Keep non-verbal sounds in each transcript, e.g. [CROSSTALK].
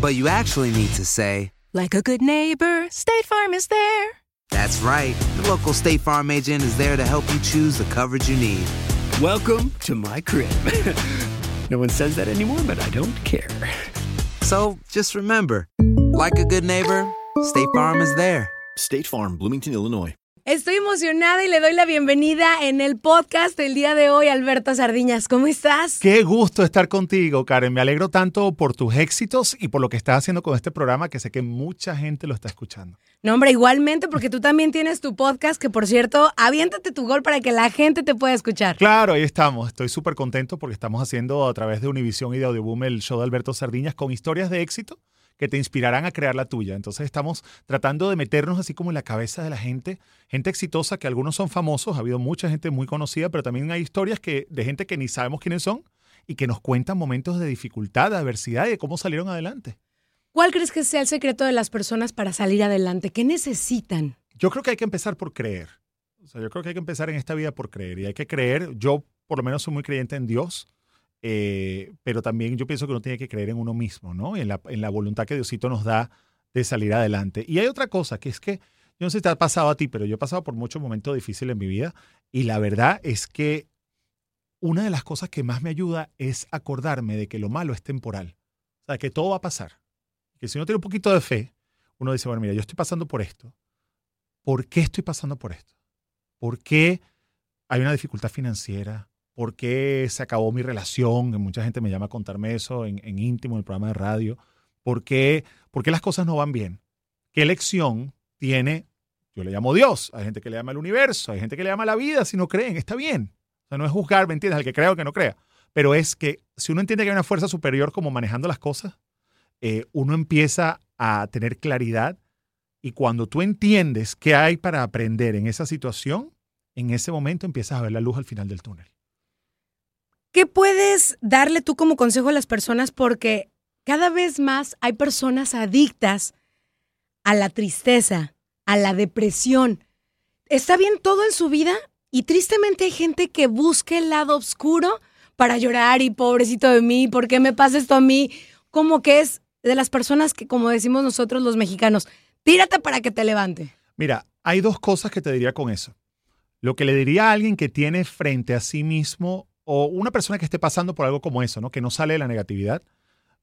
But you actually need to say, Like a good neighbor, State Farm is there. That's right. The local State Farm agent is there to help you choose the coverage you need. Welcome to my crib. [LAUGHS] no one says that anymore, but I don't care. So just remember, like a good neighbor, State Farm is there. State Farm, Bloomington, Illinois. Estoy emocionada y le doy la bienvenida en el podcast del día de hoy, Alberto Sardiñas. ¿Cómo estás? Qué gusto estar contigo, Karen. Me alegro tanto por tus éxitos y por lo que estás haciendo con este programa, que sé que mucha gente lo está escuchando. No, hombre, igualmente, porque tú también tienes tu podcast, que por cierto, aviéntate tu gol para que la gente te pueda escuchar. Claro, ahí estamos. Estoy súper contento porque estamos haciendo a través de Univision y de Audioboom el show de Alberto Sardiñas con historias de éxito que te inspirarán a crear la tuya. Entonces estamos tratando de meternos así como en la cabeza de la gente, gente exitosa, que algunos son famosos, ha habido mucha gente muy conocida, pero también hay historias que, de gente que ni sabemos quiénes son y que nos cuentan momentos de dificultad, de adversidad y de cómo salieron adelante. ¿Cuál crees que sea el secreto de las personas para salir adelante? ¿Qué necesitan? Yo creo que hay que empezar por creer. O sea, yo creo que hay que empezar en esta vida por creer. Y hay que creer, yo por lo menos soy muy creyente en Dios, eh, pero también yo pienso que uno tiene que creer en uno mismo, ¿no? En la, en la voluntad que Diosito nos da de salir adelante. Y hay otra cosa, que es que, yo no sé si te ha pasado a ti, pero yo he pasado por muchos momentos difíciles en mi vida y la verdad es que una de las cosas que más me ayuda es acordarme de que lo malo es temporal. O sea, que todo va a pasar. Que si uno tiene un poquito de fe, uno dice, bueno, mira, yo estoy pasando por esto. ¿Por qué estoy pasando por esto? ¿Por qué hay una dificultad financiera? ¿Por qué se acabó mi relación? Mucha gente me llama a contarme eso en, íntimo, en el programa de radio. ¿Por qué, ¿Por qué las cosas no van bien? ¿Qué lección tiene? Yo le llamo Dios. Hay gente que le llama el universo. Hay gente que le llama la vida si no creen. Está bien. O sea, no es juzgar, ¿me entiendes? Al que crea o que no crea. Pero es que si uno entiende que hay una fuerza superior como manejando las cosas, eh, uno empieza a tener claridad y cuando tú entiendes qué hay para aprender en esa situación, en ese momento empiezas a ver la luz al final del túnel. ¿Qué puedes darle tú como consejo a las personas? Porque cada vez más hay personas adictas a la tristeza, a la depresión. Está bien todo en su vida y tristemente hay gente que busca el lado oscuro para llorar y pobrecito de mí, ¿por qué me pasa esto a mí? Como que es de las personas que, como decimos nosotros los mexicanos, tírate para que te levante. Mira, hay dos cosas que te diría con eso. Lo que le diría a alguien que tiene frente a sí mismo o una persona que esté pasando por algo como eso, ¿no? Que no sale de la negatividad,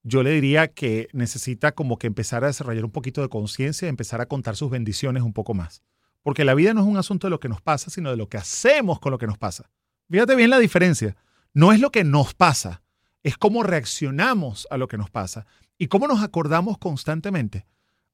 yo le diría que necesita como que empezar a desarrollar un poquito de conciencia, empezar a contar sus bendiciones un poco más. Porque la vida no es un asunto de lo que nos pasa, sino de lo que hacemos con lo que nos pasa. Fíjate bien la diferencia. No es lo que nos pasa, es cómo reaccionamos a lo que nos pasa y cómo nos acordamos constantemente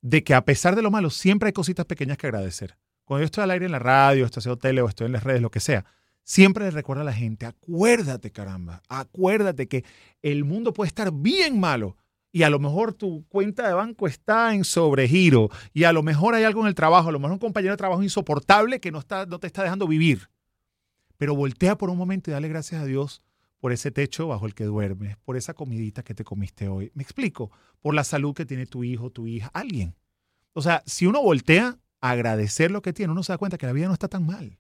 de que a pesar de lo malo, siempre hay cositas pequeñas que agradecer. Cuando yo estoy al aire en la radio, estoy haciendo tele o estoy en las redes, lo que sea, siempre le recuerdo a la gente, acuérdate caramba, acuérdate que el mundo puede estar bien malo y a lo mejor tu cuenta de banco está en sobregiro y a lo mejor hay algo en el trabajo, a lo mejor un compañero de trabajo insoportable que no, está, no te está dejando vivir. Pero voltea por un momento y dale gracias a Dios por ese techo bajo el que duermes, por esa comidita que te comiste hoy. Me explico, por la salud que tiene tu hijo, tu hija, alguien. O sea, si uno voltea, agradecer lo que tiene, uno se da cuenta que la vida no está tan mal,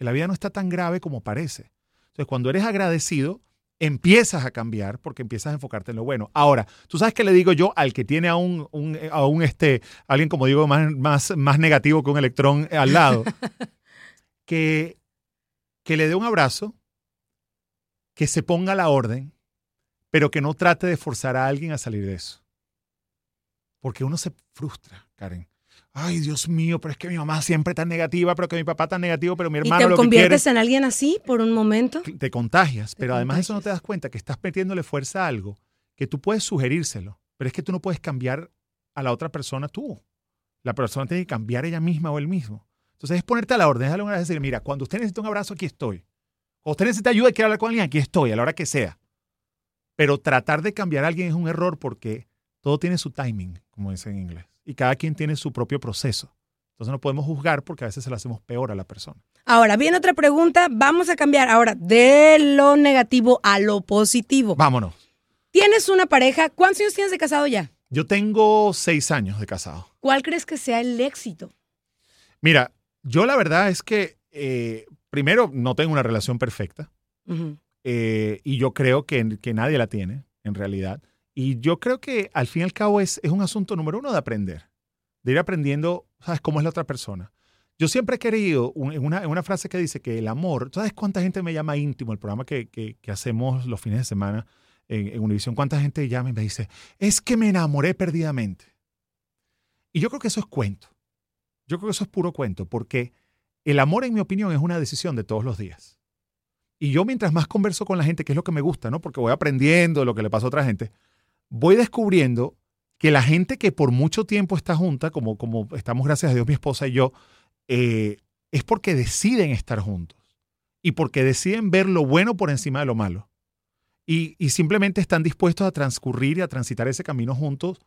que la vida no está tan grave como parece. Entonces, cuando eres agradecido, empiezas a cambiar porque empiezas a enfocarte en lo bueno. Ahora, tú sabes que le digo yo al que tiene a un, un- a un, este, alguien como digo más, más, más negativo que un electrón al lado, [LAUGHS] que, que le dé un abrazo, que se ponga la orden, pero que no trate de forzar a alguien a salir de eso. Porque uno se frustra, Karen. Ay, Dios mío, pero es que mi mamá siempre tan negativa, pero que mi papá tan negativo, pero mi ¿Y hermano te lo que quiere conviertes en alguien así por un momento? te contagias, pero además de eso no te das cuenta que estás metiéndole fuerza a algo que tú puedes sugerírselo, pero es que tú no puedes cambiar a la otra persona tú. La persona tiene que cambiar ella misma o él mismo. Entonces es ponerte a la orden, déjale una vez decir, mira, cuando usted necesita un abrazo, aquí estoy. Cuando usted necesita ayuda y quiere hablar con alguien, aquí estoy, a la hora que sea. Pero tratar de cambiar a alguien es un error porque todo tiene su timing, como dicen en inglés, y cada quien tiene su propio proceso. Entonces no podemos juzgar porque a veces se lo hacemos peor a la persona. Ahora, viene otra pregunta. Vamos a cambiar ahora de lo negativo a lo positivo. Vámonos. Tienes una pareja. ¿Cuántos años tienes de casado ya? Yo tengo seis años de casado. ¿Cuál crees que sea el éxito? Mira, yo la verdad es que, eh, primero, no tengo una relación perfecta eh, y yo creo que, que nadie la tiene, en realidad. Y yo creo que al fin y al cabo es, es un asunto número uno de aprender, de ir aprendiendo, ¿sabes?, cómo es la otra persona. Yo siempre he querido, en una, una frase que dice que el amor, ¿sabes cuánta gente me llama íntimo? El programa que, que- hacemos los fines de semana en, en Univision, ¿cuánta gente llama y me dice, es que me enamoré perdidamente? Y yo creo que eso es cuento. Yo creo que eso es puro cuento, porque el amor, en mi opinión, es una decisión de todos los días. Y yo mientras más converso con la gente, que es lo que me gusta, ¿no? Porque voy aprendiendo lo que le pasa a otra gente, voy descubriendo que la gente que por mucho tiempo está junta, como, como estamos gracias a Dios mi esposa y yo, eh, es porque deciden estar juntos y porque deciden ver lo bueno por encima de lo malo. Y, y simplemente están dispuestos a transcurrir y a transitar ese camino juntos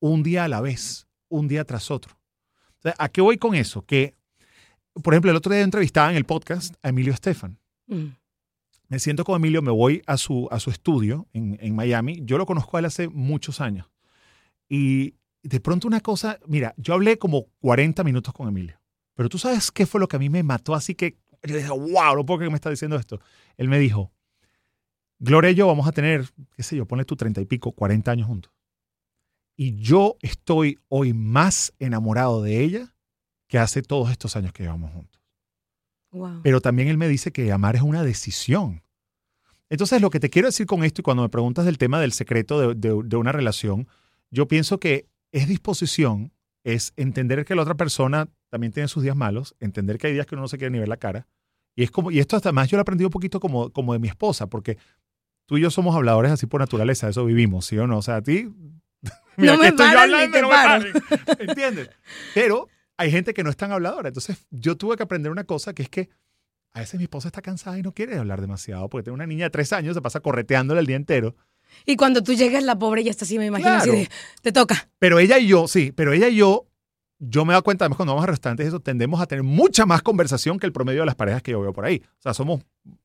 un día a la vez, un día tras otro. O sea, ¿A qué voy con eso? Que, por ejemplo, el otro día entrevistaba en el podcast a Emilio Estefan. Mm. Me siento con Emilio, me voy a su, a su estudio en, en Miami. Yo lo conozco a él hace muchos años. Y de pronto una cosa, mira, yo hablé como 40 minutos con Emilio. Pero tú sabes qué fue lo que a mí me mató, así que yo dije, wow, no puedo que me está diciendo esto. Él me dijo, Gloria y yo vamos a tener, qué sé yo, ponle tú 30 y pico, 40 años juntos. Y yo estoy hoy más enamorado de ella que hace todos estos años que llevamos juntos. Wow. Pero también él me dice que amar es una decisión. Entonces, lo que te quiero decir con esto, y cuando me preguntas del tema del secreto de, de- de una relación, yo pienso que es disposición, es entender que la otra persona también tiene sus días malos, entender que hay días que uno no se quiere ni ver la cara. Y es como, y esto hasta más yo lo he aprendido un poquito como, como de mi esposa, porque tú y yo somos habladores así por naturaleza, eso vivimos, ¿sí o no? O sea, a ti. [LAUGHS] No me aquí estoy yo hablando, no me ¿Entiendes? [LAUGHS] Pero hay gente que no es tan habladora. Entonces, yo tuve que aprender una cosa que es que a veces mi esposa está cansada y no quiere hablar demasiado porque tiene una niña de tres años, se pasa correteándola el día entero. Y cuando tú llegas, la pobre ya está así, me imagino, así de, te toca. Pero ella y yo, sí, pero ella y yo, yo me he dado cuenta, además cuando vamos a restaurantes, eso tendemos a tener mucha más conversación que el promedio de las parejas que yo veo por ahí. O sea, somos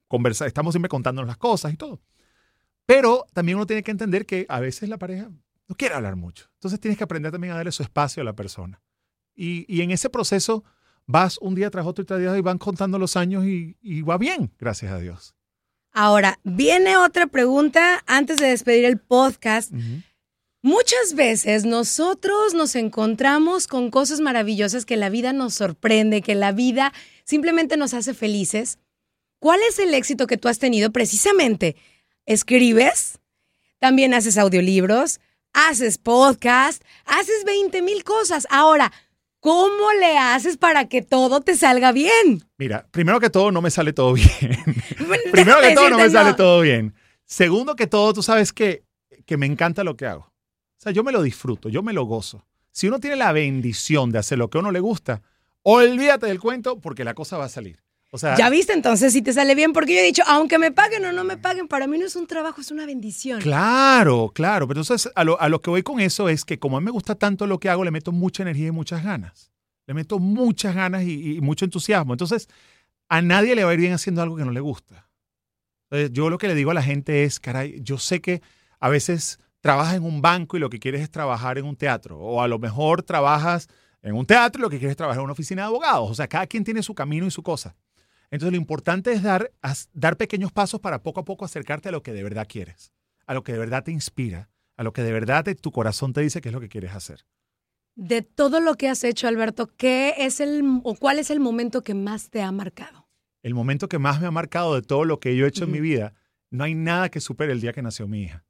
conversa, estamos siempre contándonos las cosas y todo. Pero también uno tiene que entender que a veces la pareja no quiere hablar mucho. Entonces tienes que aprender también a darle su espacio a la persona. Y, y en ese proceso vas un día tras otro y tras día y van contando los años y, y va bien, gracias a Dios. Ahora, viene otra pregunta antes de despedir el podcast. Muchas veces nosotros nos encontramos con cosas maravillosas que la vida nos sorprende, que la vida simplemente nos hace felices. ¿Cuál es el éxito que tú has tenido precisamente? ¿Escribes? También haces audiolibros, haces podcast, haces 20 mil cosas. Ahora, ¿cómo le haces para que todo te salga bien? Mira, primero que todo no me sale todo bien. [LAUGHS] Primero que todo, no me sale todo bien. Segundo que todo, tú sabes que, que me encanta lo que hago. O sea, yo me lo disfruto, yo me lo gozo. Si uno tiene la bendición de hacer lo que a uno le gusta, olvídate del cuento porque la cosa va a salir. O sea, Ya viste entonces si te sale bien, porque yo he dicho, aunque me paguen o no me paguen, para mí no es un trabajo, es una bendición. Claro, claro. Pero entonces, a lo, a lo que voy con eso es que como a mí me gusta tanto lo que hago, le meto mucha energía y muchas ganas. Le meto muchas ganas y, y mucho entusiasmo. Entonces, a nadie le va a ir bien haciendo algo que no le gusta. Entonces, yo lo que le digo a la gente es, caray, yo sé que a veces trabajas en un banco y lo que quieres es trabajar en un teatro. O a lo mejor trabajas en un teatro y lo que quieres es trabajar en una oficina de abogados. O sea, cada quien tiene su camino y su cosa. Entonces lo importante es dar, dar pequeños pasos para poco a poco acercarte a lo que de verdad quieres, a lo que de verdad te inspira, a lo que de verdad tu corazón te dice que es lo que quieres hacer. De todo lo que has hecho, Alberto, ¿qué es el o cuál es el momento que más te ha marcado? El momento que más me ha marcado de todo lo que yo he hecho en mi vida, no hay nada que supere el día que nació mi hija.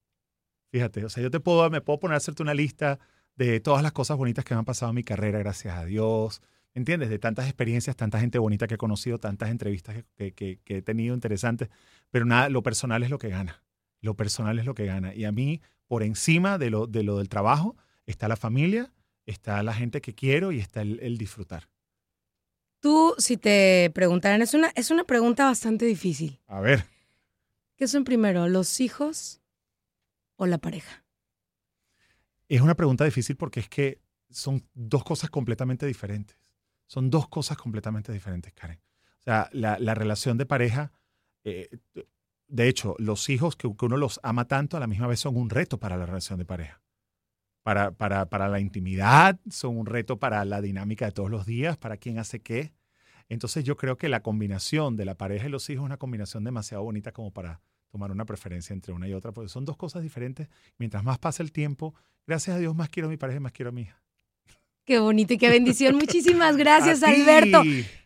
Fíjate, o sea, yo te puedo, me puedo poner a hacerte una lista de todas las cosas bonitas que me han pasado en mi carrera, gracias a Dios, ¿entiendes? De tantas experiencias, tanta gente bonita que he conocido, tantas entrevistas que, he tenido interesantes, pero nada, lo personal es lo que gana. Lo personal es lo que gana. Y a mí, por encima de lo, de lo del trabajo, está la familia, está la gente que quiero y está el, disfrutar. Tú, si te preguntaran, es una, es una pregunta bastante difícil. A ver. ¿Qué son primero, los hijos o la pareja? Es una pregunta difícil porque es que son dos cosas completamente diferentes. Son dos cosas completamente diferentes, Karen. O sea, la, relación de pareja, eh, de hecho, los hijos que, uno los ama tanto a la misma vez son un reto para la relación de pareja. Para, para, para la intimidad, son un reto para la dinámica de todos los días, para quién hace qué. Entonces yo creo que la combinación de la pareja y los hijos es una combinación demasiado bonita como para tomar una preferencia entre una y otra, porque son dos cosas diferentes. Mientras más pasa el tiempo, gracias a Dios más quiero a mi pareja y más quiero a mi hija. Qué bonito y qué bendición. [LAUGHS] Muchísimas gracias, Alberto.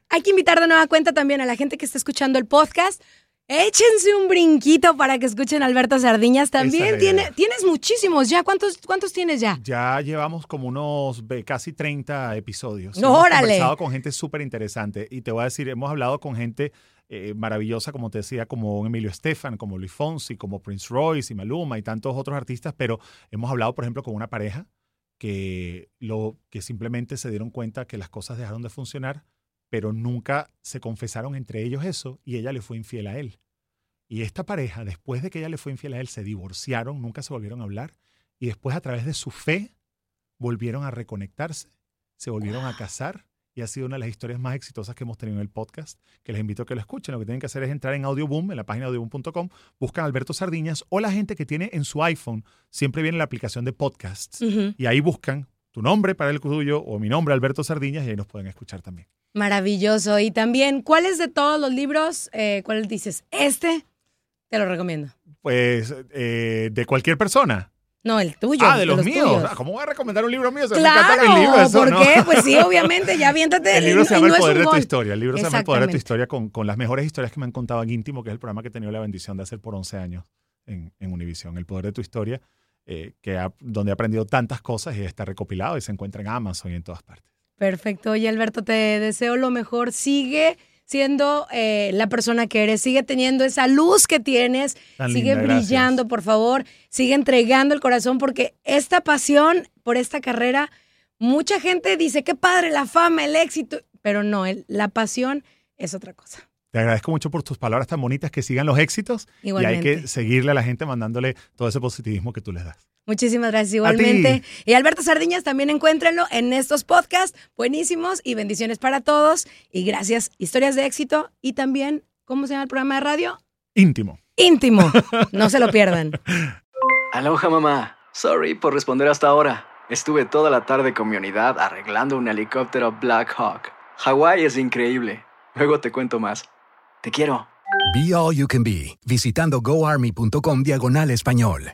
Hay que invitar de nueva cuenta también a la gente que está escuchando el podcast. Échense un brinquito para que escuchen a Alberto Sardiñas. También tiene, tienes muchísimos ya. ¿Cuántos, ¿Cuántos tienes ya? Ya llevamos como unos casi 30 episodios. No, hemos órale. conversado con gente súper interesante. Y te voy a decir, hemos hablado con gente eh, maravillosa, como te decía, como Emilio Estefan, como Luis Fonsi, como Prince Royce y Maluma y tantos otros artistas. Pero hemos hablado, por ejemplo, con una pareja que, lo, que simplemente se dieron cuenta que las cosas dejaron de funcionar, pero nunca se confesaron entre ellos eso y ella le fue infiel a él. Y esta pareja, después de que ella le fue infiel a él, se divorciaron, nunca se volvieron a hablar y después a través de su fe volvieron a reconectarse, se volvieron a casar y ha sido una de las historias más exitosas que hemos tenido en el podcast, que les invito a que lo escuchen. Lo que tienen que hacer es entrar en Audioboom, en la página audioboom.com, buscan Alberto Sardiñas o la gente que tiene en su iPhone, siempre viene la aplicación de podcasts y ahí buscan tu nombre para el tuyo o mi nombre, Alberto Sardiñas, y ahí nos pueden escuchar también. Maravilloso. Y también, ¿cuáles de todos los libros, eh, cuáles dices? Este te lo recomiendo. Pues eh, de cualquier persona. No, el tuyo. Ah, de los, míos. Ah, ¿Cómo voy a recomendar un libro mío? Se claro, me libro, ¿por qué? Pues sí, [LAUGHS] obviamente, ya viéntate. el libro se llama El Poder de tu Historia. El libro se llama El Poder de tu Historia con, con, las mejores historias que me han contado en Íntimo, que es el programa que he tenido la bendición de hacer por 11 años en, en Univision. El Poder de tu Historia, eh, que donde he aprendido tantas cosas y está recopilado y se encuentra en Amazon y en todas partes. Perfecto. Y Alberto, te deseo lo mejor. Sigue siendo eh, la persona que eres, sigue teniendo esa luz que tienes, sigue brillando, por favor, sigue entregando el corazón porque esta pasión por esta carrera, mucha gente dice, qué padre, la fama, el éxito, pero no, la pasión es otra cosa. Te agradezco mucho por tus palabras tan bonitas, que sigan los éxitos y hay que seguirle a la gente mandándole todo ese positivismo que tú les das. Muchísimas gracias igualmente. Y Alberto Sardiñas también encuéntrenlo en estos podcasts buenísimos y bendiciones para todos. Y gracias, historias de éxito y también, ¿cómo se llama el programa de radio? Íntimo. Íntimo. [LAUGHS] No se lo pierdan. Aloha mamá. Sorry por responder hasta ahora. Estuve toda la tarde con mi unidad arreglando un helicóptero Black Hawk. Hawái es increíble. Luego te cuento más. Te quiero. Be All You Can Be, visitando goarmy.com diagonal español.